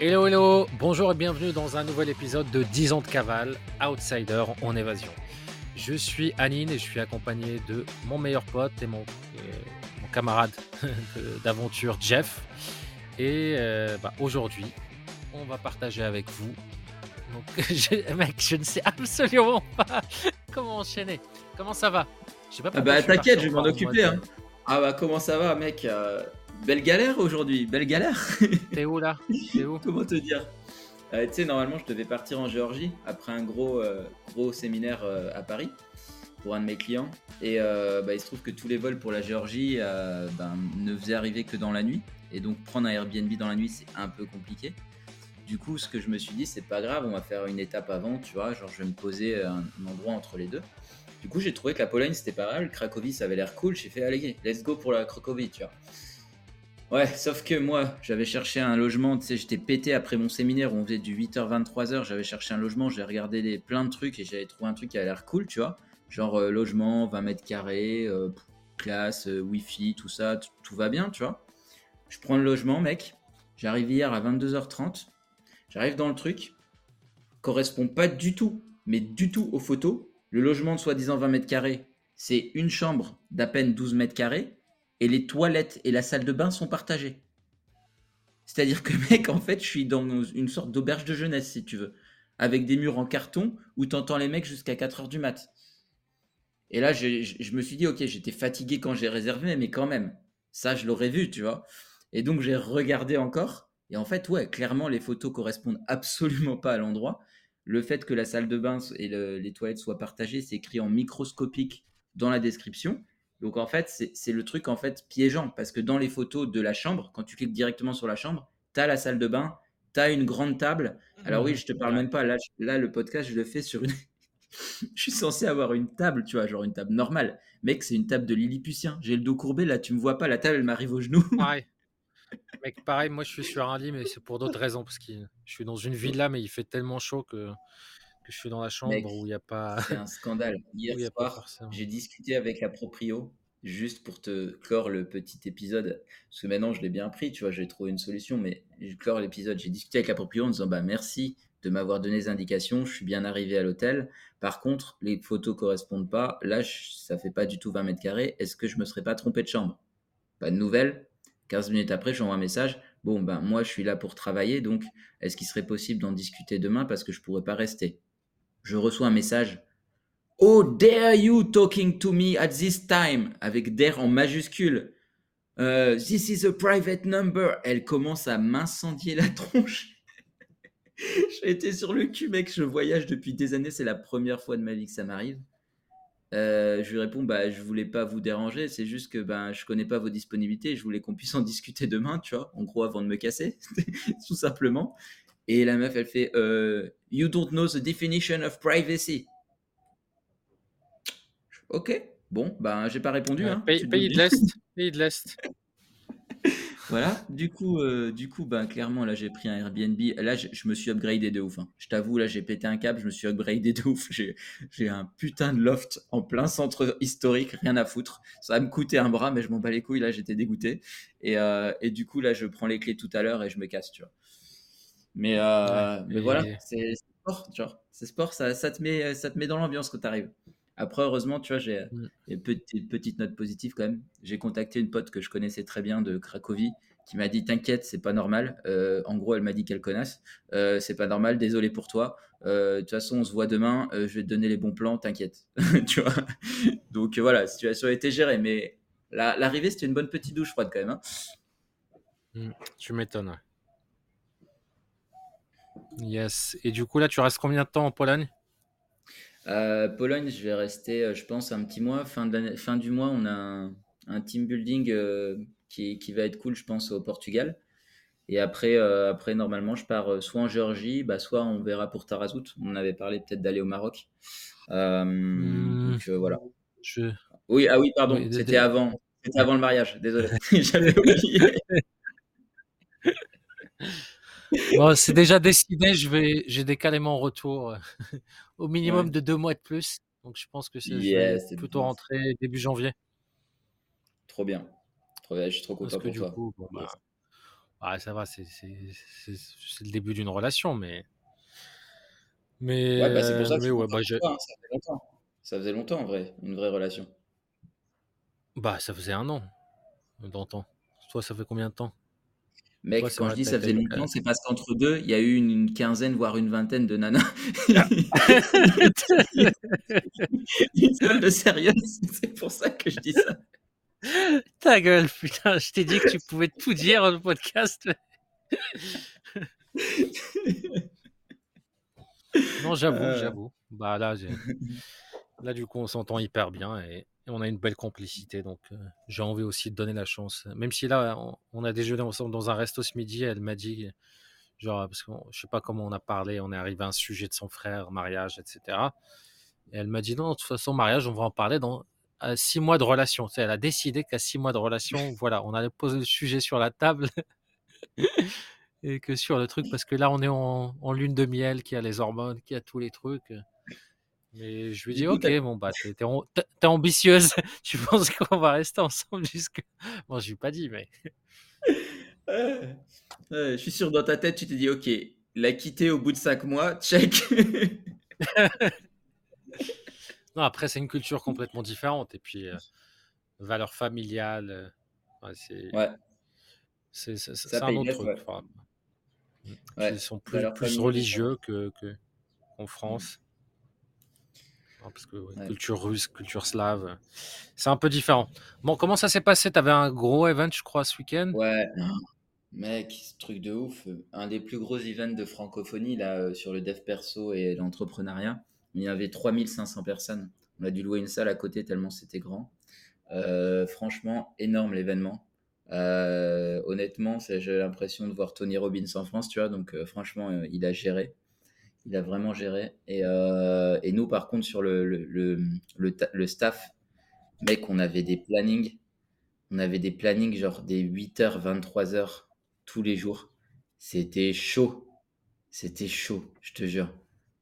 Hello, hello, bonjour et bienvenue dans un nouvel épisode de 10 ans de cavale, Outsider en évasion. Je suis Anine et je suis accompagné de mon meilleur pote et mon, mon camarade de- d'aventure Jeff. Et euh, bah, aujourd'hui, on va partager avec vous. Donc, je- mec, je ne sais absolument pas comment enchaîner. Comment ça va? Je sais pas Ah pourquoi bah t'inquiète, je vais m'en occuper. Hein. Ah bah comment ça va mec Euh, Belle galère aujourd'hui, belle galère. T'es où là? T'es où? Comment te dire? Euh, Tu sais, normalement je devais partir en Géorgie après un gros, euh, gros séminaire euh, à Paris pour un de mes clients. Et bah, il se trouve que tous les vols pour la Géorgie ben, ne faisaient arriver que dans la nuit. Et donc prendre un Airbnb dans la nuit c'est un peu compliqué. Du coup, ce que je me suis dit, c'est pas grave, on va faire une étape avant, tu vois, genre je vais me poser un, un endroit entre les deux. Du coup, j'ai trouvé que la Pologne c'était pas mal, Cracovie ça avait l'air cool, j'ai fait allez, let's go pour la Cracovie, tu vois. Ouais, sauf que moi, j'avais cherché un logement, tu sais, j'étais pété après mon séminaire où on faisait du 8h 23h, j'avais cherché un logement, j'ai regardé des, plein de trucs et j'avais trouvé un truc qui a l'air cool, tu vois. Genre euh, logement, 20 mètres carrés, euh, classe, euh, wifi, tout ça, tout va bien, tu vois. Je prends le logement, mec. J'arrive hier à 22h30. J'arrive dans le truc. Correspond pas du tout, mais du tout aux photos. Le logement de soi-disant 20 mètres carrés, c'est une chambre d'à peine 12 mètres carrés. Et les toilettes et la salle de bain sont partagées. C'est-à-dire que, mec, en fait, je suis dans une sorte d'auberge de jeunesse, si tu veux. Avec des murs en carton où t'entends les mecs jusqu'à 4h du mat. Et là, je, me suis dit, ok, j'étais fatigué quand j'ai réservé, mais quand même, ça, je l'aurais vu, tu vois. Et donc, j'ai regardé encore. Et en fait, ouais, clairement, les photos correspondent absolument pas à l'endroit. Le fait que la salle de bain et le- les toilettes soient partagées, c'est écrit en microscopique dans la description. Donc, en fait, c'est le truc, en fait, piégeant. Parce que dans les photos de la chambre, quand tu cliques directement sur la chambre, tu as la salle de bain, tu as une grande table. Alors oui, je te parle même pas. Là, là, le podcast, je le fais sur une... je suis censé avoir une table, tu vois, genre une table normale. Mec, c'est une table de Lilliputien. J'ai le dos courbé, là, tu me vois pas. La table, elle m'arrive au genou. Pareil. Mec, pareil, moi je suis sur un lit, mais c'est pour d'autres raisons. Parce que je suis dans une villa, mais il fait tellement chaud que, que je suis dans la chambre Mec, où il n'y a pas. C'est un scandale. Hier soir, j'ai discuté avec la proprio, juste pour te clore le petit épisode, parce que maintenant je l'ai bien pris, tu vois, j'ai trouvé une solution, mais je clore l'épisode. J'ai discuté avec la proprio en disant, bah merci de m'avoir donné les indications, je suis bien arrivé à l'hôtel. Par contre, les photos correspondent pas. Là, je- ça fait pas du tout 20 mètres carrés. Est-ce que je me serais pas trompé de chambre? Pas de nouvelles. 15 minutes après, j'envoie un message. Bon, ben moi, je suis là pour travailler, donc est-ce qu'il serait possible d'en discuter demain? Parce que je pourrais pas rester Je reçois un message. Oh, dare you talking to me at this time? Avec dare en majuscule. Euh, this is a private number. Elle commence à m'incendier la tronche. J'ai été sur le cul, mec. Je voyage depuis des années. C'est la première fois de ma vie que ça m'arrive. Euh, je lui réponds, bah, je voulais pas vous déranger. C'est juste que ben, je connais pas vos disponibilités. Je voulais qu'on puisse en discuter demain, tu vois. En gros, avant de me casser, tout simplement. Et la meuf, elle fait, euh, You don't know the definition of privacy. Ok, bon, ben j'ai pas répondu. Ouais, Hein, pays, de l'Est. Pays de l'Est. Voilà, du coup, euh, du coup, ben clairement là j'ai pris un Airbnb. Là je, me suis upgradé de ouf. hein. Je t'avoue, là j'ai pété un câble, je me suis upgradé de ouf. J'ai, j'ai un putain de loft en plein centre historique, rien à foutre. Ça va me coûter un bras, mais je m'en bats les couilles. Là j'étais dégoûté. Et, euh, et du coup là je prends les clés tout à l'heure et je me casse, tu vois. Mais, euh, Ouais, mais et- voilà, c'est sport, tu vois. C'est sport, ça, ça te met, ça te met dans l'ambiance quand t'arrives. Après, heureusement, tu vois, j'ai Mm. une petite, petite note positive quand même. J'ai contacté une pote que je connaissais très bien de Cracovie qui m'a dit T'inquiète, c'est pas normal. Euh, en gros, elle m'a dit qu'elle connaisse. Euh, c'est pas normal, désolé pour toi. Euh, De toute façon, on se voit demain. je vais te donner les bons plans, t'inquiète. tu vois? Donc voilà, la situation a été gérée. Mais la- l'arrivée, c'était une bonne petite douche froide quand même. hein. Hmm, Tu m'étonnes. Yes. Et du coup, là, tu restes combien de temps en Pologne? Euh, Pologne, je vais rester, euh, je pense, un petit mois. Fin, de fin du mois, on a un, un team building euh, qui, qui va être cool, je pense, au Portugal. Et après, euh, après normalement, je pars soit en Géorgie, bah, soit on verra pour Tarazout. On avait parlé peut-être d'aller au Maroc. Hmm. donc voilà. Je... Oui, ah oui, pardon, Oui, c'était avant. C'était avant le mariage, désolé. J'avais oublié. Bon, c'est déjà décidé. Je vais, j'ai décalé mon retour euh, au minimum Ouais. de deux mois de plus. Donc, je pense que c'est- Yes, plutôt bon. rentrer début janvier. Trop bien. Trop bien, je suis trop Parce content que pour du toi. coup, bon, bah, Yes. Ah, ça va, c'est le début d'une relation, mais. Mais, Ouais, bah c'est pour ça que mais ouais, bah, toi, hein, ça fait longtemps. Ça faisait longtemps en vrai, une vraie relation. bah, ça faisait un an d'antan. Toi, ça fait combien de temps? Mec, quand je dis ça faisait longtemps, c'est parce qu'entre deux, il y a eu une, une quinzaine, voire une vingtaine de nanas. Une seule de sérieuse, c'est pour ça que je dis ça. Ta gueule, putain, je t'ai dit que tu pouvais tout dire dans le podcast. Non, j'avoue, Euh. j'avoue. Bah là, là, du coup, on s'entend hyper bien et, et on a une belle complicité. Donc, euh, j'ai envie aussi de donner la chance. Même si là, on, on a déjeuné ensemble dans un resto ce midi, elle m'a dit, genre, parce que je sais pas comment on a parlé, on est arrivé à un sujet de son frère, mariage, etc. Et elle m'a dit, non, de toute façon, mariage, on va en parler dans à six mois de relation. Tu sais, elle a décidé qu'à six mois de relation, voilà, on allait poser le sujet sur la table. Et que sur le truc, parce que là, on est en, en lune de miel, qui a les hormones, qui a tous les trucs. Mais je lui dis, ok, bon, bah, t'es, t'es am- t'es- t'es ambitieuse. tu penses qu'on va rester ensemble jusque? Bon, je lui ai pas dit, mais. Euh, euh, je suis sûr, dans ta tête, tu t'es dit, ok, l'a quitté au bout de cinq mois, check. Non, après, c'est une culture complètement différente. Et puis, euh, valeurs familiales, euh, ouais, c'est, ouais, c'est, c'est- c'est un autre truc. ouais. ils sont plus, religieux que, que, qu'en France. Non, parce que ouais, Ouais. culture russe, culture slave, euh, c'est un peu différent. Bon, comment ça s'est passé? T'avais un gros event, je crois, ce week-end? Ouais, mec, ce truc de ouf. Un des plus gros events de francophonie là euh, sur le dev perso et l'entrepreneuriat. Il y avait 3500 personnes. On a dû louer une salle à côté tellement c'était grand. Euh, franchement, énorme l'événement. Euh, honnêtement, j'ai l'impression de voir Tony Robbins en France, tu vois. Donc, euh, franchement, euh, il a géré. Il a vraiment géré. Et, euh, et nous, par contre, sur le, le, le, le ta- le staff, mec, on avait des plannings. On avait des plannings genre des 8h, 23h tous les jours. C'était chaud. C'était chaud, je te jure.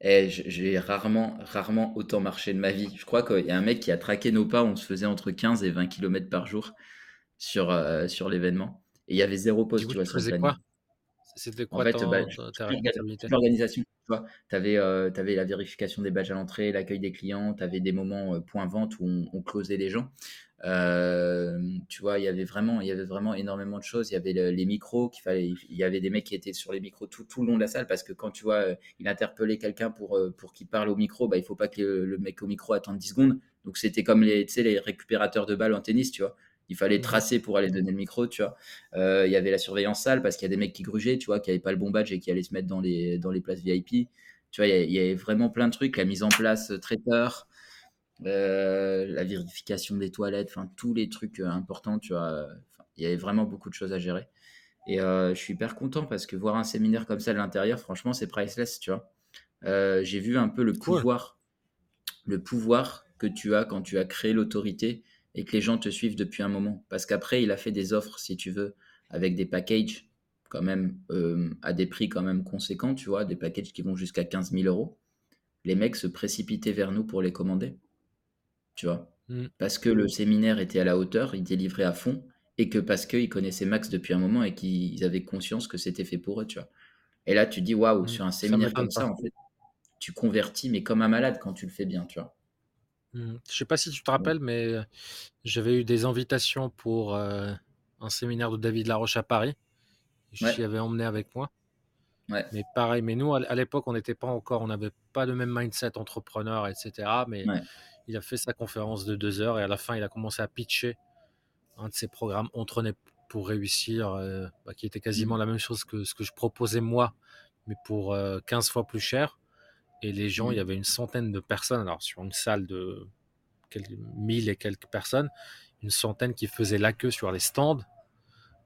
Et j- j'ai rarement, rarement autant marché de ma vie. Je crois qu'il y a un mec qui a traqué nos pas. On se faisait entre 15 et 20 km par jour sur, euh, sur l'événement. Et il y avait zéro pause, tu vois, sur le planning. quoi? C'était En quoi fait, ton- bah, ta l'organisation, tu vois, tu avais, la vérification des badges à l'entrée, l'accueil des clients, tu avais des moments euh, point vente où on, on closait les gens. Euh, tu vois, il y avait vraiment, il y avait vraiment énormément de choses. Il y avait le- les micros qu'il fallait, il y avait des mecs qui étaient sur les micros tout, tout le long de la salle parce que quand tu vois, euh, il interpellait quelqu'un pour, euh, pour qu'il parle au micro, bah, il faut pas que le, le mec au micro attende 10 secondes. Donc c'était comme les, les récupérateurs de balles en tennis, tu vois. Il fallait Mhm. tracer pour aller donner le micro, tu vois. Euh, il y avait la surveillance salle parce qu'il y a des mecs qui grugeaient, tu vois, qui n'avaient pas le bon badge et qui allaient se mettre dans les, dans les places VIP. Tu vois, il y, a- il y avait vraiment plein de trucs. La mise en place euh, traiteur, euh, la vérification des toilettes, enfin, tous les trucs importants, tu vois. Enfin, il y avait vraiment beaucoup de choses à gérer. Et euh, je suis hyper content parce que voir un séminaire comme ça de l'intérieur, franchement, c'est priceless, tu vois. J'ai vu un peu le Cool. pouvoir, le pouvoir que tu as quand tu as créé l'autorité et que les gens te suivent depuis un moment. Parce qu'après, il a fait des offres, si tu veux, avec des packages quand même euh, à des prix quand même conséquents, tu vois, des packages qui vont jusqu'à 15 000 euros. Les mecs se précipitaient vers nous pour les commander, tu vois. Mm. Parce que le séminaire était à la hauteur, ils délivraient à fond, et que parce qu'ils connaissaient Max depuis un moment et qu'ils avaient conscience que c'était fait pour eux, tu vois. Et là, tu dis, waouh, Mm. sur un séminaire comme ça, en fait, tu convertis, mais comme un malade quand tu le fais bien, tu vois. Mm. Je sais pas si tu te rappelles, mais j'avais eu des invitations pour euh, un séminaire de David Laroche à Paris. Je Ouais. t'y avais emmené avec moi. Ouais. Mais pareil, mais nous, à à l'époque, on n'était pas encore, on n'avait pas le même mindset entrepreneur, etc. Mais Ouais. il a fait sa conférence de deux heures et à la fin, il a commencé à pitcher un de ses programmes Entrepreneur pour réussir, euh, bah, qui était quasiment Mm. la même chose que ce que je proposais moi, mais pour euh, 15 fois plus cher. Et les gens, il y Mm. avait une centaine de personnes, alors sur une salle de quelques, 1000 et quelques personnes, une centaine qui faisaient la queue sur les stands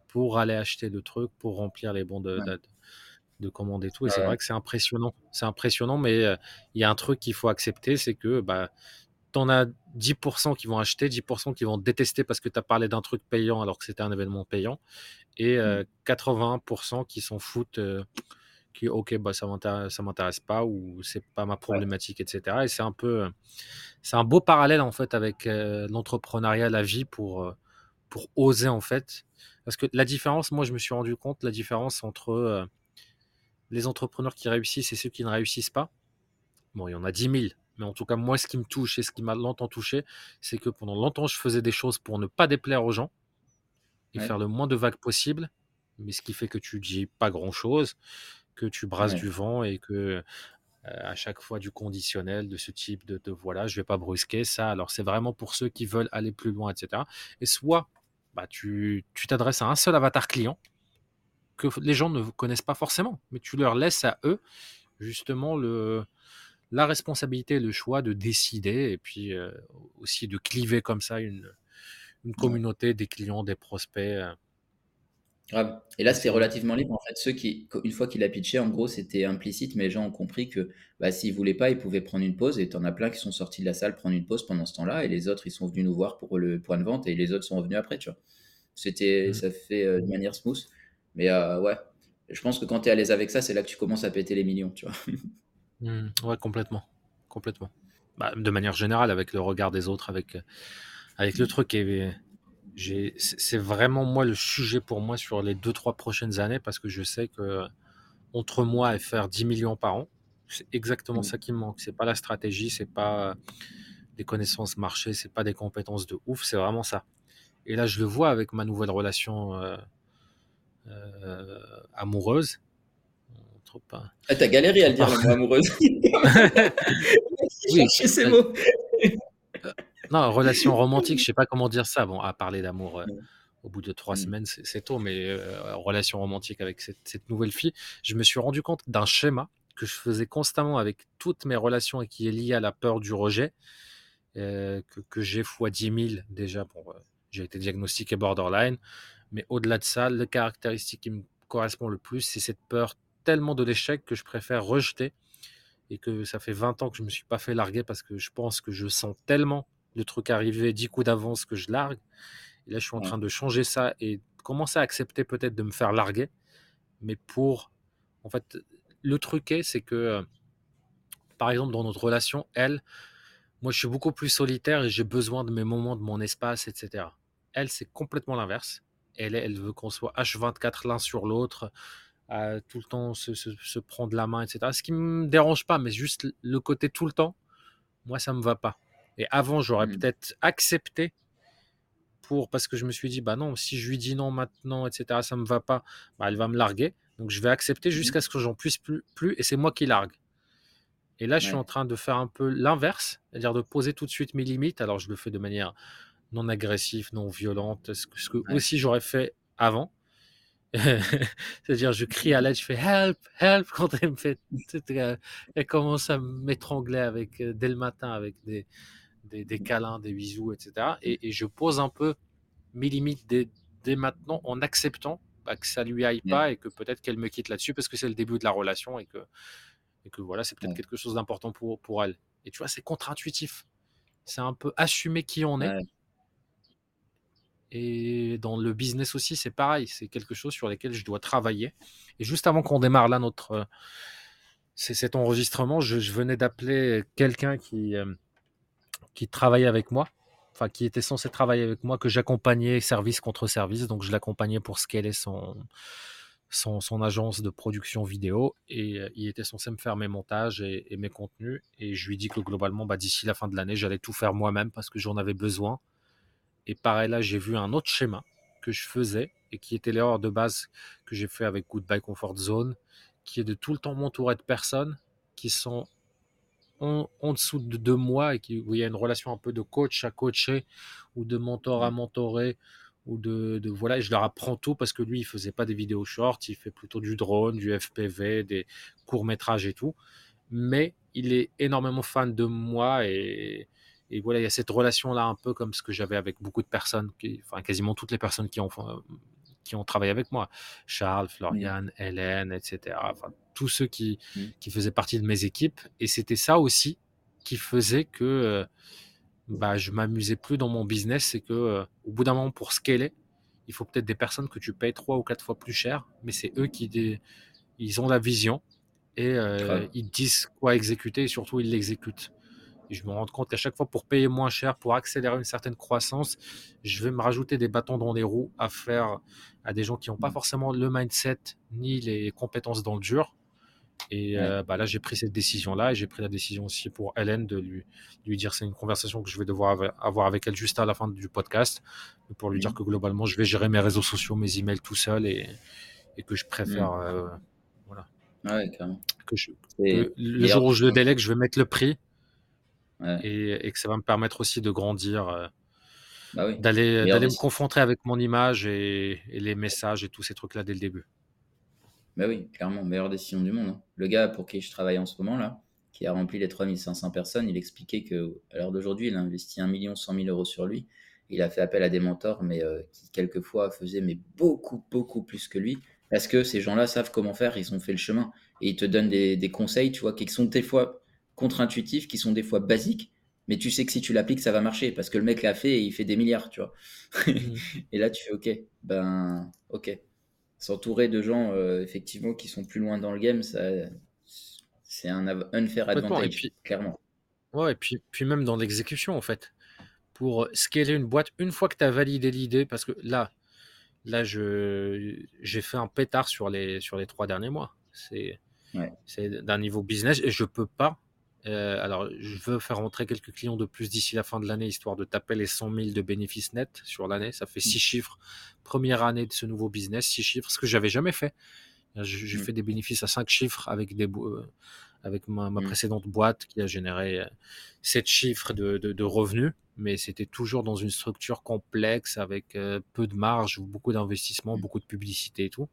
pour aller acheter le truc, pour remplir les bons de, Ouais. de, de commande et tout. Et c'est vrai que c'est impressionnant. C'est impressionnant, mais euh, il y a un truc qu'il faut accepter, c'est que bah, tu en as 10% qui vont acheter, 10% qui vont détester parce que tu as parlé d'un truc payant alors que c'était un événement payant, et euh, 81% qui s'en foutent, euh, qui ok, bah, ça m'intéresse ça m'intéresse pas ou c'est pas ma problématique, etc. Et c'est un peu, euh, c'est un beau parallèle en fait avec euh, l'entrepreneuriat, la vie pour, euh, pour oser en fait. Parce que la différence, moi, je me suis rendu compte, la différence entre euh, les entrepreneurs qui réussissent et ceux qui ne réussissent pas, bon, il y en a 10 000, mais en tout cas, moi, ce qui me touche et ce qui m'a longtemps touché, c'est que pendant longtemps, je faisais des choses pour ne pas déplaire aux gens et faire le moins de vagues possible, mais ce qui fait que tu dis pas grand-chose, que tu brasses du vent et que à chaque fois du conditionnel de ce type de, de voilà, je vais pas brusquer ça. Alors c'est vraiment pour ceux qui veulent aller plus loin, etc. Et soit bah, tu t'adresses à un seul avatar client que les gens ne connaissent pas forcément, mais tu leur laisses à eux justement le, la responsabilité, le choix de décider et puis aussi de cliver comme ça une, une communauté des clients, des prospects. Et là, c'était relativement libre. En fait, ceux qui, une fois qu'il a pitché, en gros, c'était implicite, mais les gens ont compris que bah, s'ils voulaient pas, ils pouvaient prendre une pause. Et tu en as plein qui sont sortis de la salle prendre une pause pendant ce temps-là. Et les autres, ils sont venus nous voir pour le point de vente et les autres sont revenus après, tu vois. C'était, mmh. ça fait euh, de manière smooth. Mais euh, ouais, je pense que quand tu es à l'aise avec ça, c'est là que tu commences à péter les millions, tu vois. Mmh. ouais, complètement. Complètement. Bah, de manière générale, avec le regard des autres, avec, avec le truc. Et, c'est vraiment moi le sujet pour moi sur les 2-3 prochaines années parce que je sais que entre moi et faire 10 millions par an, c'est exactement mmh. ça qui me manque. C'est pas la stratégie, c'est pas des connaissances marché, c'est pas des compétences de ouf, c'est vraiment ça. Et là, je le vois avec ma nouvelle relation euh, euh, amoureuse. Ah, t'as galéré à le dire, amoureuse. oui, ces mots. Non, relation romantique, je sais pas comment dire ça. Bon, à parler d'amour euh, au bout de trois mmh. semaines, c'est tôt, mais euh, relation romantique avec cette, nouvelle fille, je me suis rendu compte d'un schéma que je faisais constamment avec toutes mes relations et qui est lié à la peur du rejet, euh, que, j'ai fois 10 000 déjà. Bon, j'ai été diagnostiqué borderline, mais au-delà de ça, la caractéristique qui me correspond le plus, c'est cette peur tellement de l'échec que je préfère rejeter et que ça fait 20 ans que je ne me suis pas fait larguer parce que je pense que je sens tellement le truc arriver 10 coups d'avance que je largue. Et là, je suis en train de changer ça et commencer à accepter peut-être de me faire larguer. Mais pour. En fait, le truc est, c'est que, euh, par exemple, dans notre relation, elle, moi, je suis beaucoup plus solitaire et j'ai besoin de mes moments, de mon espace, etc. Elle, c'est complètement l'inverse. Elle, elle veut qu'on soit H24 l'un sur l'autre, tout le temps se, se, prendre la main, etc. Ce qui me dérange pas, mais juste le côté tout le temps, moi, ça me va pas. Et avant, j'aurais mmh. peut-être accepté pour parce que je me suis dit bah non, si je lui dis non maintenant, etc. Ça me va pas, bah, elle va me larguer. Donc je vais accepter mmh jusqu'à ce que j'en puisse plus, plus et c'est moi qui largue. Et là, je suis en train de faire un peu l'inverse, c'est-à-dire de poser tout de suite mes limites. Alors, je le fais de manière non agressive, non violente, ce que, ce que aussi j'aurais fait avant. C'est-à-dire, je crie à l'aide, je fais help, help quand elle me fait. Elle commence à m'étrangler avec, euh, dès le matin avec des, des, câlins, des bisous, etc. Et, je pose un peu mes limites dès, dès maintenant en acceptant bah, que ça lui aille pas et que peut-être qu'elle me quitte là-dessus parce que c'est le début de la relation et que, et que voilà, c'est peut-être quelque chose d'important pour, pour elle. Et tu vois, c'est contre-intuitif. C'est un peu assumer qui on est. Et dans le business aussi, c'est pareil. C'est quelque chose sur lequel je dois travailler. Et juste avant qu'on démarre là notre cet enregistrement, je, venais d'appeler quelqu'un qui euh, qui travaillait avec moi, enfin qui était censé travailler avec moi, que j'accompagnais service contre service. Donc je l'accompagnais pour scaler son, son, son agence de production vidéo et euh, il était censé me faire mes montages et, mes contenus. Et je lui dit que globalement, bah, d'ici la fin de l'année, j'allais tout faire moi-même parce que j'en avais besoin. Et pareil, là, j'ai vu un autre schéma que je faisais et qui était l'erreur de base que j'ai fait avec Goodbye Comfort Zone, qui est de tout le temps m'entourer de personnes qui sont en, dessous de, deux mois et qui, où il y a une relation un peu de coach à coacher ou de mentor à mmh. mentorer ou de, de, voilà et je leur apprends tout parce que lui il faisait pas des vidéos short il fait plutôt du drone du FPV des courts métrages et tout mais il est énormément fan de moi et, et voilà il y a cette relation là un peu comme ce que j'avais avec beaucoup de personnes qui, enfin quasiment toutes les personnes qui ont qui ont travaillé avec moi Charles Florian Hélène etc enfin tous ceux qui, mmh. qui faisaient partie de mes équipes. Et c'était ça aussi qui faisait que euh, bah, je m'amusais plus dans mon business. C'est que euh, au bout d'un moment, pour scaler, il faut peut-être des personnes que tu payes trois ou quatre fois plus cher, mais c'est eux qui ils ont la vision et euh, ils disent quoi exécuter et surtout ils l'exécutent. Et je me rends compte qu'à chaque fois, pour payer moins cher, pour accélérer une certaine croissance, je vais me rajouter des bâtons dans les roues à faire à des gens qui n'ont pas forcément le mindset ni les compétences dans le dur. Et euh, bah là, j'ai pris cette décision-là et j'ai pris la décision aussi pour Hélène de lui, lui dire c'est une conversation que je vais devoir avoir avec elle juste à la fin du podcast pour lui dire que globalement, je vais gérer mes réseaux sociaux, mes emails tout seul et, et que je préfère. Euh, voilà. Ouais, carrément. Que, le jour où je le délègue, je vais mettre le prix et, que ça va me permettre aussi de grandir, euh, bah d'aller me confronter avec mon image et, les messages et tous ces trucs-là dès le début. Bah oui, clairement, meilleure décision du monde. Hein. Le gars pour qui je travaille en ce moment là, qui a rempli les 3500 personnes, il expliquait que à l'heure d'aujourd'hui, il a investi 1 million 100 000 euros sur lui. Il a fait appel à des mentors, mais euh, qui quelquefois faisaient mais beaucoup, beaucoup plus que lui. Parce que ces gens-là savent comment faire, ils ont fait le chemin. Et ils te donnent des, des conseils, tu vois, qui sont des fois contre-intuitifs, qui sont des fois basiques, mais tu sais que si tu l'appliques, ça va marcher parce que le mec l'a fait et il fait des milliards, tu vois. Mhm. et là, tu fais OK, ben OK. S'entourer de gens euh, effectivement qui sont plus loin dans le game, ça, c'est un unfair advantage, clairement. Ouais, et puis, puis même dans l'exécution, en fait. Pour scaler une boîte, une fois que tu as validé l'idée, parce que là, là je, j'ai fait un pétard sur les, sur les trois derniers mois. C'est, c'est d'un niveau business et je peux pas euh, alors, je veux faire rentrer quelques clients de plus d'ici la fin de l'année, histoire de taper les 100 000 de bénéfices nets sur l'année. Ça fait 6 mmh. chiffres. Première année de ce nouveau business, 6 chiffres, ce que j'avais jamais fait. J'ai mmh. fait des bénéfices à 5 chiffres avec, des, euh, avec ma, mmh. précédente boîte qui a généré 7 euh, chiffres de, revenus, mais c'était toujours dans une structure complexe avec peu de marge, beaucoup d'investissement, beaucoup de publicité et tout.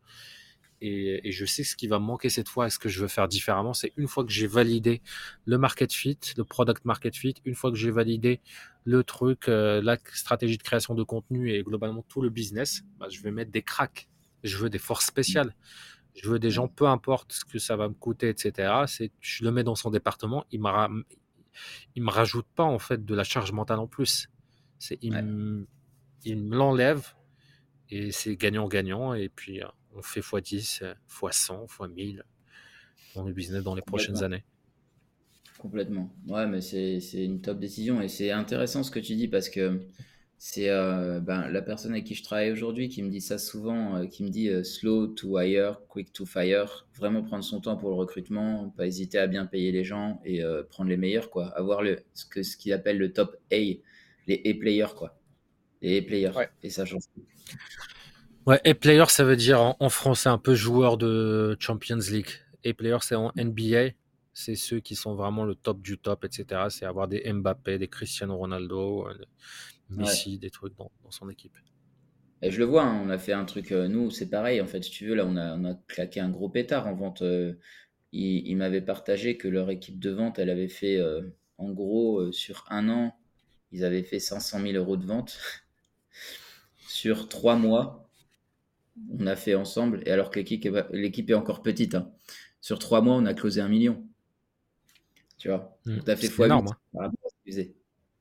Et, je sais ce qui va me manquer cette fois et ce que je veux faire différemment. C'est une fois que j'ai validé le market fit, le product market fit, une fois que j'ai validé le truc, euh, la stratégie de création de contenu et globalement tout le business, bah, je vais mettre des cracks. Je veux des forces spéciales. Je veux des gens, peu importe ce que ça va me coûter, etc. C'est, je le mets dans son département. Il ne il me rajoute pas en fait de la charge mentale en plus. C'est, il, me l'enlève et c'est gagnant-gagnant. Et puis, euh, on fait x10, x100, x1000 dans le business dans les prochaines années. Complètement. Ouais, mais c'est une top décision et c'est intéressant ce que tu dis parce que c'est euh, ben, la personne avec qui je travaille aujourd'hui qui me dit ça souvent, euh, qui me dit euh, slow to hire, quick to fire, vraiment prendre son temps pour le recrutement, pas hésiter à bien payer les gens et prendre les meilleurs quoi, avoir le ce que ce qu'il appelle le top A, les A players quoi, les A players. Et ça change. Ouais, et player, ça veut dire en, français un peu joueur de Champions League. Et player, c'est en NBA. C'est ceux qui sont vraiment le top du top, etc. C'est avoir des Mbappé, des Cristiano Ronaldo, euh, Messi, des trucs dans, son équipe. Et je le vois, hein, on a fait un truc, euh, nous, c'est pareil, en fait, si tu veux, là, on a, on a claqué un gros pétard en vente. Euh, ils, ils m'avaient partagé que leur équipe de vente, elle avait fait, en gros, sur un an, ils avaient fait 500 000 euros de vente. sur trois mois, on a fait ensemble, et alors que l'équipe est, encore petite, hein. sur trois mois, on a closé un million. Tu vois, mmh. tu as fait fois énorme. Hein.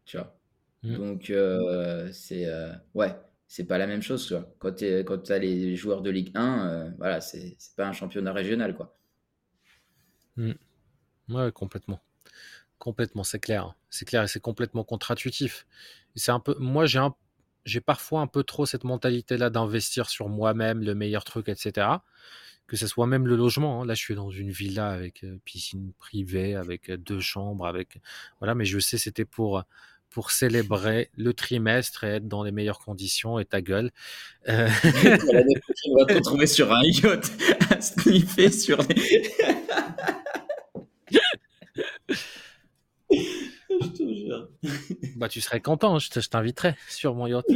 Tu vois? Mmh. Donc, euh, c'est euh, ouais, c'est pas la même chose. Quand tu as les joueurs de Ligue 1, euh, voilà, c'est, c'est pas un championnat régional. quoi. Mmh. Ouais, complètement. Complètement, c'est clair. C'est clair et c'est complètement contre-intuitif. C'est un peu, moi, j'ai un j'ai parfois un peu trop cette mentalité-là d'investir sur moi-même, le meilleur truc, etc. Que ce soit même le logement. Hein. Là, je suis dans une villa avec euh, piscine privée, avec euh, deux chambres, avec voilà. Mais je sais, c'était pour pour célébrer le trimestre et être dans les meilleures conditions et ta gueule. Euh... L'année prochaine, on va te retrouver sur un yacht à sniffer sur les. Bah, tu serais content, je t'inviterai sur mon yacht.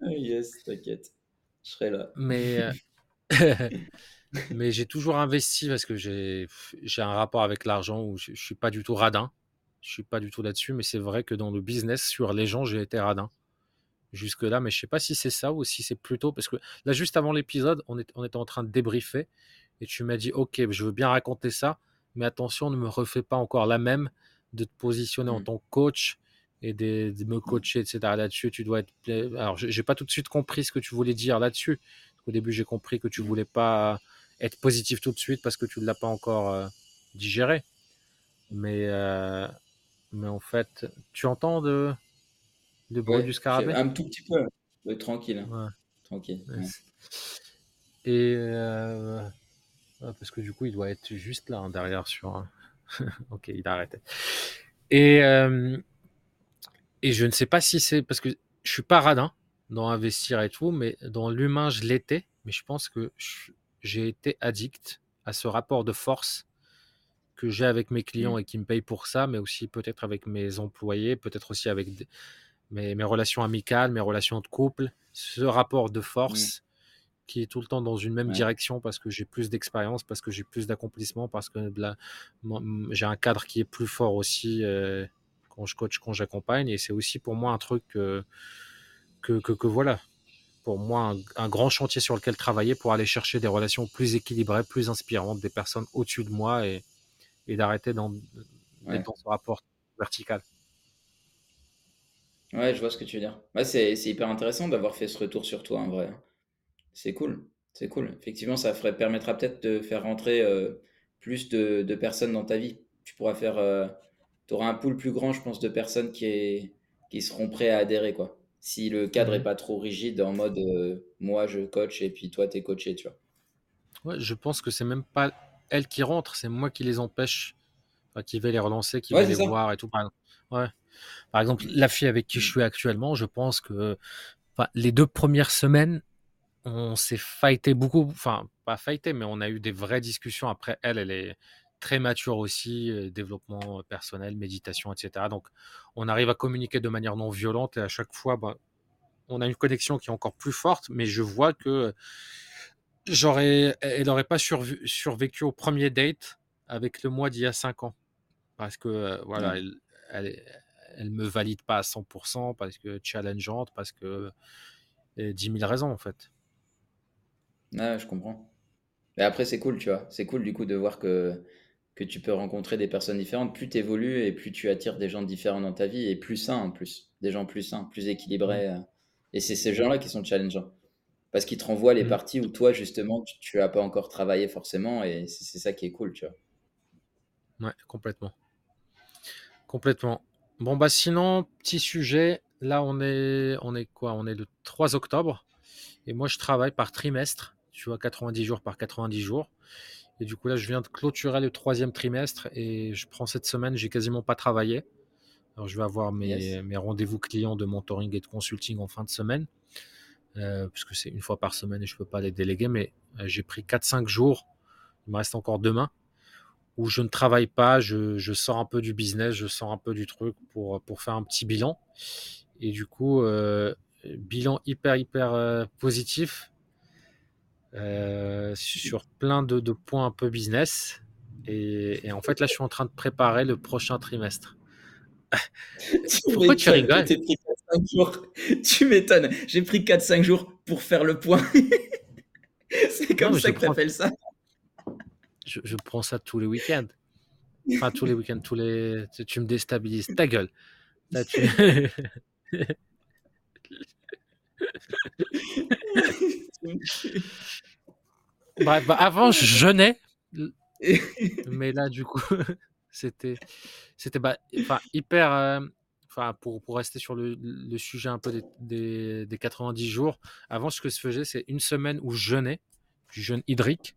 yes, t'inquiète. Je serai là. Mais, euh, mais j'ai toujours investi parce que j'ai un rapport avec l'argent où je, ne suis pas du tout radin. Je suis pas du tout là-dessus, mais c'est vrai que dans le business, sur les gens, j'ai été radin jusque-là, mais je sais pas si c'est ça ou si c'est plutôt parce que là, juste avant l'épisode, on, est, on était en train de débriefer et tu m'as dit, ok, je veux bien raconter ça, mais attention, ne me refais pas encore la même de te positionner en mmh. tant que coach et de, me coacher, etc. Là-dessus, tu dois être. Alors, j'ai pas tout de suite compris ce que tu voulais dire là-dessus. Au début, j'ai compris que tu voulais pas être positif tout de suite parce que tu ne l'as pas encore euh, digéré. Mais, euh, mais en fait, tu entends de, le bruit du scarabée? Un tout petit peu, tranquille. Hein. Tranquille. Et euh, parce que du coup, il doit être juste là, hein, derrière sur. ok, il a arrêté. Et, euh, et je ne sais pas si c'est parce que je suis pas radin dans investir et tout, mais dans l'humain, je l'étais. Mais je pense que j'ai été addict à ce rapport de force que j'ai avec mes clients mmh. et qui me payent pour ça, mais aussi peut-être avec mes employés, peut-être aussi avec mes, mes, relations amicales, mes relations de couple. Ce rapport de mmh. force qui est tout le temps dans une même direction parce que j'ai plus d'expérience, parce que j'ai plus d'accomplissement, parce que j'ai un cadre qui est plus fort aussi euh, quand je coach, quand j'accompagne. Et c'est aussi pour moi un truc que, que, que, voilà, pour moi, un, grand chantier sur lequel travailler pour aller chercher des relations plus équilibrées, plus inspirantes, des personnes au-dessus de moi et, et d'arrêter dans, dans ce rapport vertical. Ouais, je vois ce que tu veux dire. Ouais, c'est hyper intéressant d'avoir fait ce retour sur toi en vrai. C'est cool, c'est cool. Effectivement, ça ferait, permettra peut-être de faire rentrer euh, plus de, de, personnes dans ta vie. Tu pourras faire, euh, tu auras un pool plus grand, je pense, de personnes qui, qui seront prêts à adhérer, quoi. Si le cadre n'est mmh pas trop rigide en mode euh, moi je coach et puis toi tu es coaché, tu vois. Ouais, je pense que c'est même pas elles qui rentrent, c'est moi qui les empêche, qui vais les relancer, qui vais les voir et tout. Par exemple. Ouais. Par exemple, la fille avec qui je suis actuellement, je pense que les deux premières semaines, on s'est fighté beaucoup, enfin pas fighté, mais on a eu des vraies discussions. Après, elle, elle est très mature aussi, euh, développement euh, personnel, méditation, etc. Donc, on arrive à communiquer de manière non violente et à chaque fois, bah, on a une connexion qui est encore plus forte, mais je vois que j'aurais, elle n'aurait pas survécu au premier date avec le mois d'il y a 5 ans. Parce que, euh, voilà, elle, elle, elle, me valide pas à 100%, parce que challengeante, parce que 10 000 raisons en fait. Ah, je comprends. Mais après, c'est cool, tu vois. C'est cool du coup de voir que, que tu peux rencontrer des personnes différentes. Plus tu évolues et plus tu attires des gens différents dans ta vie et plus sains en plus. Des gens plus sains, plus équilibrés. Euh. Et c'est ces gens-là qui sont challengeants. Parce qu'ils te renvoient les mmh. parties où toi, justement, tu n'as pas encore travaillé forcément et c'est ça qui est cool, tu vois. Ouais, complètement. Complètement. Bon, bah sinon, petit sujet. Là, on est, on est quoi? On est le 3 octobre. Et moi, je travaille par trimestre tu vois, 90 jours par 90 jours. Et du coup, là, je viens de clôturer le troisième trimestre et je prends cette semaine, j'ai quasiment pas travaillé. Alors, je vais avoir mes, mes rendez-vous clients de mentoring et de consulting en fin de semaine, euh, puisque c'est une fois par semaine et je peux pas les déléguer, mais euh, j'ai pris 4-5 jours, il me reste encore demain, où je ne travaille pas, je, je, sors un peu du business, je sors un peu du truc pour, pour faire un petit bilan. Et du coup, euh, bilan hyper, hyper positif euh, sur plein de, de, points un peu business. Et, et, en fait, là, je suis en train de préparer le prochain trimestre. Pourquoi tu rigoles Tu m'étonnes. J'ai pris 4-5 jours pour faire le point. C'est comme ça que tu appelles ça. Je, je, prends ça tous les week-ends. Enfin, tous les week-ends, tous les. Tu, me déstabilises. Ta gueule. Là, tu... Bref, bah, avant, je jeûnais. mais là, du coup, c'était, c'était bah, hyper. Euh, enfin, pour, pour rester sur le, le sujet un peu des, des, 90 jours, avant, ce que je faisais, c'est une semaine où je jeûnais, du jeûne hydrique.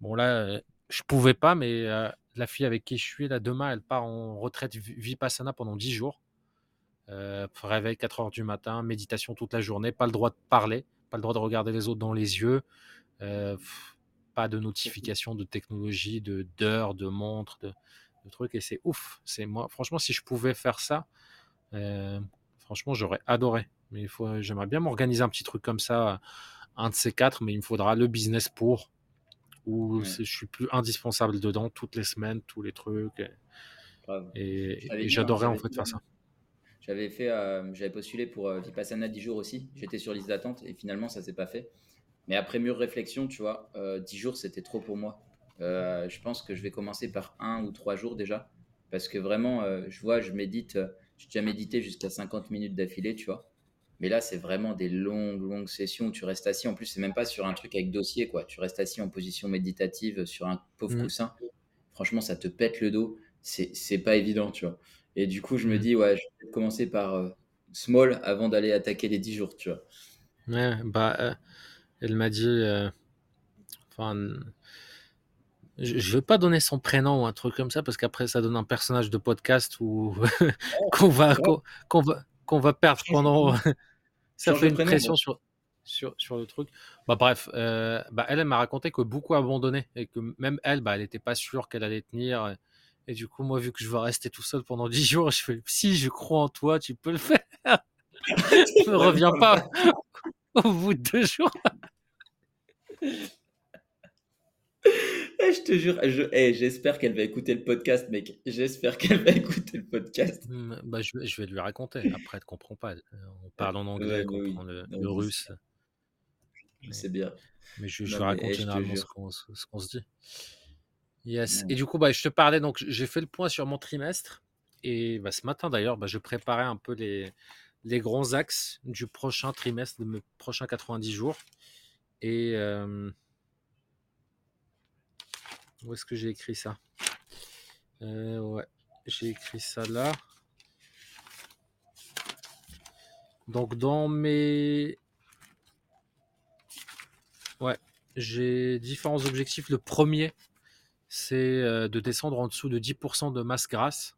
Bon, là, euh, je pouvais pas, mais euh, la fille avec qui je suis, là, demain, elle part en retraite Vipassana pendant 10 jours. Réveil 4 heures du matin, méditation toute la journée, pas le droit de parler, pas le droit de regarder les autres dans les yeux, euh, pas de notification de technologie, de d'heures, de montres, de, trucs. Et c'est ouf. C'est moi, franchement, si je pouvais faire ça, euh, franchement, j'aurais adoré. Mais il faut, j'aimerais bien m'organiser un petit truc comme ça, un de ces quatre, mais il me faudra le business pour, où je suis plus indispensable dedans toutes les semaines, tous les trucs. Et, j'adorerais en fait faire ça. J'avais fait, euh, j'avais postulé pour Vipassana 10 jours aussi. J'étais sur liste d'attente et finalement ça s'est pas fait. Mais après mûre réflexion, tu vois, euh, 10 jours, c'était trop pour moi. Euh, je pense que je vais commencer par un ou trois jours déjà. Parce que vraiment, euh, je vois, je médite, euh, j'ai déjà médité jusqu'à 50 minutes d'affilée, tu vois. Mais là, c'est vraiment des longues, longues sessions. Tu restes assis. En plus, c'est même pas sur un truc avec dossier, quoi. Tu restes assis en position méditative sur un pauvre mmh. coussin. Franchement, ça te pète le dos. C'est pas évident, tu vois. Et du coup, je me dis, ouais, je vais peut-être commencer par euh, small avant d'aller attaquer les 10 jours, tu vois. Ouais, bah, euh, elle m'a dit, euh, enfin, je, je veux pas donner son prénom ou un truc comme ça parce qu'après ça donne un personnage de podcast ou qu'on va, Ouais, qu'on qu'on va, qu'on va perdre pendant. ça Change fait une prénom, pression bon. sur, sur, sur le truc. Bah, bref, euh, bah, elle, elle m'a raconté que beaucoup abandonné et que même elle, bah, elle était pas sûre qu'elle allait tenir. Et du coup, moi, vu que je vais rester tout seul pendant 10 jours, je fais si je crois en toi, tu peux le faire. ne reviens pas au bout de deux jours. Eh, je te jure, je, eh, j'espère qu'elle va écouter le podcast, mec. J'espère qu'elle va écouter le podcast. Hmm, Bah, je, vais- je vais lui raconter. Après, elle comprend pas. On parle en anglais, Ouais, elle oui. comprend le, Non, le je russe. je sais bien. mais je, je Non, lui mais raconte eh, je te généralement ce jure. qu'on ce qu'on se dit. Yes. Et Non. du coup, bah, je te parlais, donc j'ai fait le point sur mon trimestre. Et bah, ce matin d'ailleurs, bah, je préparais un peu les, les grands axes du prochain trimestre, de mes prochains 90 jours. Et euh, où est-ce que j'ai écrit ça? Euh, Ouais, j'ai écrit ça là. Donc dans mes... Ouais, j'ai différents objectifs. Le premier, c'est euh, de descendre en dessous de 10% de masse grasse.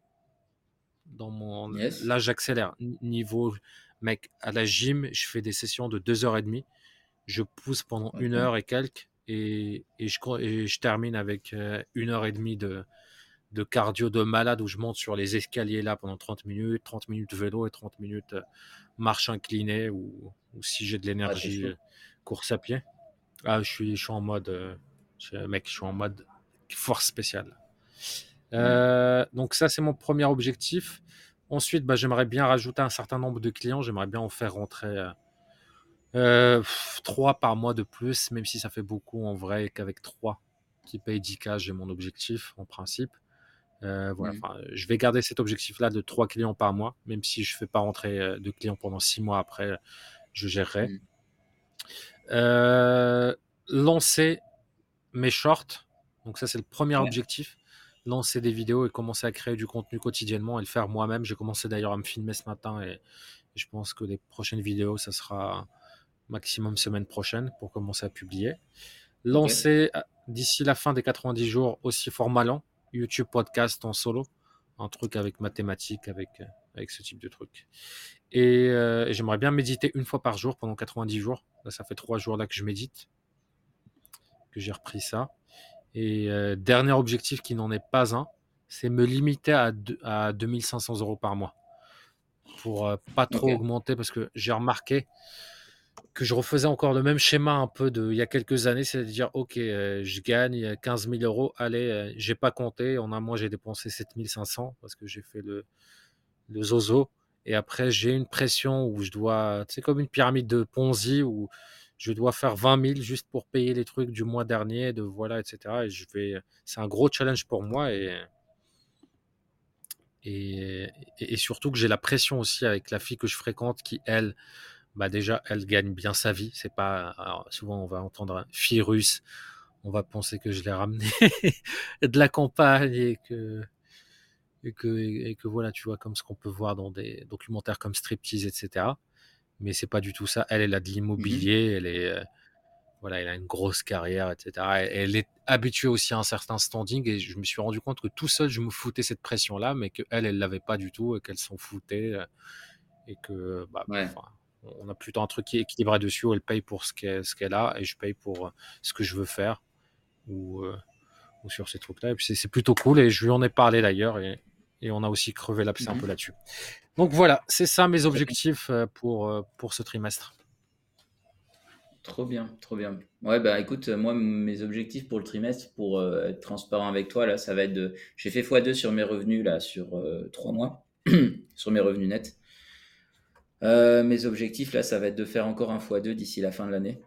Dans mon... Yes. Là, j'accélère. Niveau, mec, à la gym, je fais des sessions de 2h30. Je pousse pendant une heure et quelques. Et, et, je, et je termine avec euh, une heure et demie de, de cardio de malade où je monte sur les escaliers là pendant 30 minutes, 30 minutes vélo et 30 minutes euh, marche inclinée ou, ou si j'ai de Ah, l'énergie, course à pied. Ah, je suis, je suis en mode, je- mec, je suis en mode force spéciale. Euh, donc ça, c'est mon premier objectif. Ensuite, bah, j'aimerais bien rajouter un certain nombre de clients. J'aimerais bien en faire rentrer euh, euh, pff, trois par mois de plus, même si ça fait beaucoup en vrai, qu'avec trois qui payent 10K, j'ai mon objectif en principe. Euh, voilà, je vais garder cet objectif-là de trois clients par mois, même si je fais pas rentrer euh, de clients pendant six mois après, je gérerai. Euh, lancer mes shorts, donc ça c'est le premier Ouais. objectif. Lancer des vidéos et commencer à créer du contenu quotidiennement et le faire moi-même. J'ai commencé d'ailleurs à me filmer ce matin et, je pense que les prochaines vidéos, ça sera maximum semaine prochaine pour commencer à publier. Lancer euh, d'ici la fin des 90 jours aussi format lent, YouTube podcast en solo, un truc avec mathématiques, avec, euh, avec ce type de truc. Et, euh, et j'aimerais bien méditer une fois par jour pendant 90 jours. Là, ça fait trois jours là que je médite, que j'ai repris ça. Et euh, dernier objectif qui n'en est pas un, c'est me limiter à, à 2500 euros par mois. Pour euh, pas trop augmenter parce que j'ai remarqué que je refaisais encore le même schéma un peu de il y a quelques années, c'est à dire ok, euh, je gagne 15 000 euros, allez, euh, j'ai pas compté, en un mois j'ai dépensé 7500 parce que j'ai fait le, le zozo. Et après j'ai une pression où je dois, c'est comme une pyramide de Ponzi où je dois faire 20 000 juste pour payer les trucs du mois dernier, de voilà, etc. Et je vais, c'est un gros challenge pour moi et et, surtout que j'ai la pression aussi avec la fille que je fréquente qui elle bah déjà elle gagne bien sa vie c'est pas souvent on va entendre fille russe on va penser que je l'ai ramené de la campagne et que et que et que voilà tu vois comme ce qu'on peut voir dans des documentaires comme striptease etc mais c'est pas du tout ça elle elle a de Mhm. l'immobilier elle est euh, voilà elle a une grosse carrière etc elle, elle est habituée aussi à un certain standing et je me suis rendu compte que tout seul je me foutais cette pression là mais que elle l'avait pas du tout et qu'elle s'en foutait euh, et que bah, Ouais. enfin, on a plutôt un truc qui est équilibré dessus où elle paye pour ce qu'elle ce qu'elle a et je paye pour euh, ce que je veux faire ou, euh, ou sur ces trucs là et puis c'est- c'est plutôt cool et je lui en ai parlé d'ailleurs et, et on a aussi crevé l'abcès un Mhm. peu là-dessus donc voilà c'est ça mes objectifs euh, pour, euh, pour ce trimestre Trop bien, trop bien. Ouais, bah écoute, moi, mes objectifs pour le trimestre, pour euh, être transparent avec toi, là, ça va être de. J'ai fait x2 sur mes revenus, là, sur euh, trois mois, sur mes revenus nets. Euh, mes objectifs, là, ça va être de faire encore un x2 d'ici la fin de l'année.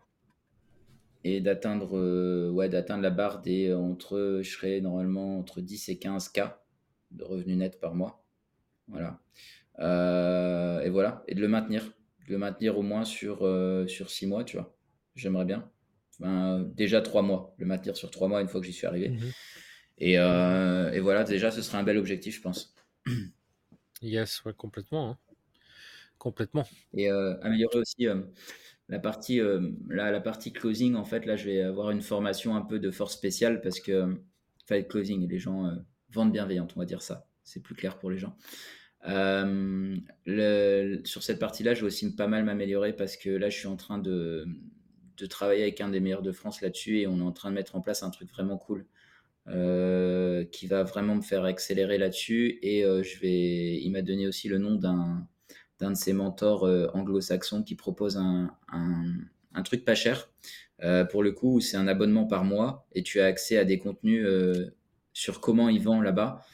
Et d'atteindre ouais, d'atteindre la barre des. entre, je serai normalement entre 10 et 15 K de revenus nets par mois. Voilà. Euh, et voilà. Et de le maintenir. De le maintenir au moins sur, euh, sur 6 mois, tu vois. J'aimerais bien. Enfin, déjà 3 mois. Le maintenir sur 3 mois une fois que j'y suis arrivé. Mhm. Et, euh, et voilà, déjà, ce serait un bel objectif, je pense. Yes, ouais, complètement. hein. Complètement. Et améliorer aussi la partie, euh, la, la partie closing. En fait, là, je vais avoir une formation un peu de force spéciale parce que, enfin, closing, les gens euh, vendent bienveillante, on va dire ça. C'est plus clair pour les gens. Euh, sur cette partie-là, je vais aussi pas mal m'améliorer parce que là, je suis en train de, de travailler avec un des meilleurs de France là-dessus et on est en train de mettre en place un truc vraiment cool euh, qui va vraiment me faire accélérer là-dessus. Et euh, je vais, il m'a donné aussi le nom d'un d'un de ses mentors anglo-saxons qui propose un, un, truc pas cher. Pour le coup, c'est un abonnement par mois et tu as accès à des contenus sur comment il vend là-bas.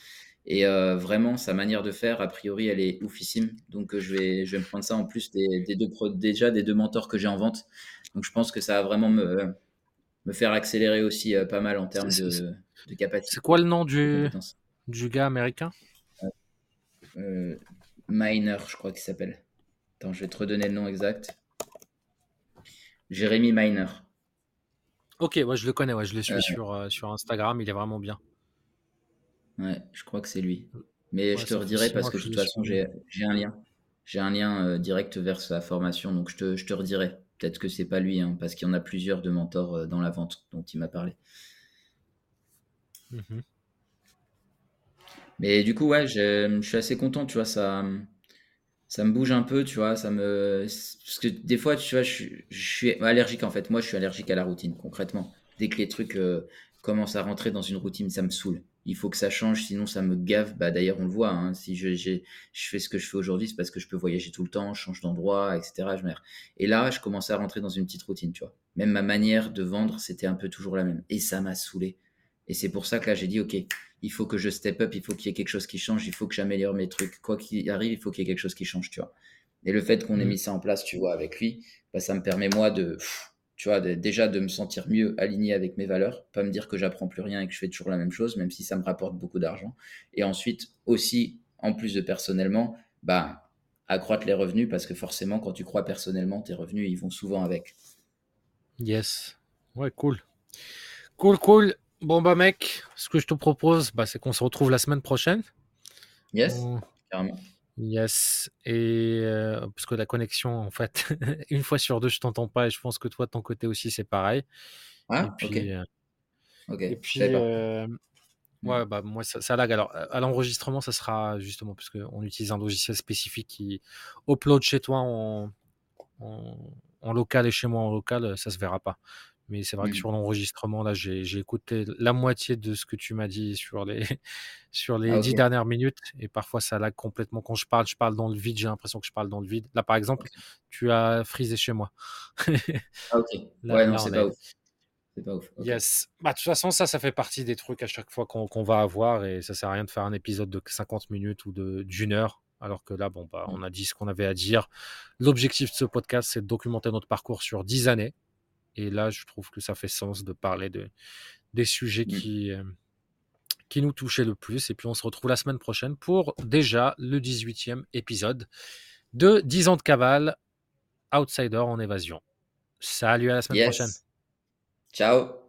Et euh, vraiment, sa manière de faire, a priori, elle est oufissime. Donc, euh, je vais, je vais me prendre ça en plus des, des deux déjà des deux mentors que j'ai en vente. Donc, je pense que ça va vraiment me, me faire accélérer aussi euh, pas mal en termes de, de c'est capacité, quoi le nom du, gars américain? Miner, je crois qu'il s'appelle. Attends, je vais te redonner le nom exact. Jérémy Miner. Ok, ouais, je le connais, ouais, je le Euh, suis sur, sur Instagram, il est vraiment bien. Ouais, je crois que c'est lui. Mais Ouais, je te redirai parce que de toute façon, j'ai un lien. J'ai un lien euh, direct vers sa formation, donc je te, je te redirai. Peut-être que c'est pas lui, hein, parce qu'il y en a plusieurs de mentors euh, dans la vente dont il m'a parlé. Mhm. Mais du coup, ouais, je suis assez content, tu vois, ça, ça me bouge un peu, tu vois, ça me... Parce que des fois, tu vois, je, suis- je suis allergique en fait. Moi, je suis allergique à la routine, concrètement. Dès que les trucs euh, commencent à rentrer dans une routine, ça me saoule. Il faut que ça change, sinon ça me gave. Bah, d'ailleurs, on le voit, hein, si je, j'ai- je fais ce que je fais aujourd'hui, c'est parce que je peux voyager tout le temps, je change d'endroit, etc. Je Et là, je commençais à rentrer dans une petite routine, tu vois. Même ma manière de vendre, c'était un peu toujours la même. Et ça m'a saoulé. Et c'est pour ça que là, j'ai dit, OK, il faut que je step up, il faut qu'il y ait quelque chose qui change, il faut que j'améliore mes trucs. Quoi qu'il arrive, il faut qu'il y ait quelque chose qui change, tu vois. Et le fait qu'on ait Mhm. mis ça en place, tu vois, avec lui, bah, ça me permet, moi, de, pff, tu vois, de- déjà de me sentir mieux aligné avec mes valeurs, pas me dire que j'apprends plus rien et que je fais toujours la même chose, même si ça me rapporte beaucoup d'argent. Et ensuite, aussi, en plus de personnellement, bah, accroître les revenus, parce que forcément, quand tu crois personnellement, tes revenus, ils vont souvent avec. Yes. Ouais, cool. Cool, cool. Bon, bah, mec, ce que je te propose, bah, c'est qu'on se retrouve la semaine prochaine. Yes, On- carrément. Yes. Et euh, parce que la connexion, en fait, une fois sur deux, je t'entends pas et je pense que toi, de ton côté aussi, c'est pareil. Et Ah, ok, puis, euh, ok, et je puis savais pas. euh, ouais, bah, moi, ça, ça lag. Alors, à l'enregistrement, ça sera justement parce qu'on utilise un logiciel spécifique qui upload chez toi en, en, en local et chez moi en local, ça se verra pas. Mais c'est vrai que Hmm. sur l'enregistrement, là, j'ai écouté la moitié de ce que tu m'as dit sur les, sur les Ah, dix dernières minutes. Et parfois, ça lag complètement. Quand je parle, je parle dans le vide. J'ai l'impression que je parle dans le vide. Là, par exemple, tu as frisé chez moi. Ah, ok. Là, Ouais, non, c'est pas ouf. C'est pas ouf. Yes. Bah, de toute façon, ça, ça fait partie des trucs à chaque fois qu'on va avoir. Et ça sert à rien de faire un épisode de 50 minutes ou de- d'une heure. Alors que là, bon, bah, Hmm. on a dit ce qu'on avait à dire. L'objectif de ce podcast, c'est de documenter notre parcours sur 10 années. Et là, je trouve que ça fait sens de parler de, des sujets Hmm. qui, euh, qui nous touchaient le plus. Et puis, on se retrouve la semaine prochaine pour déjà le 18e épisode de 10 ans de cavale, Outsider en évasion. Salut, à la semaine prochaine. Ciao.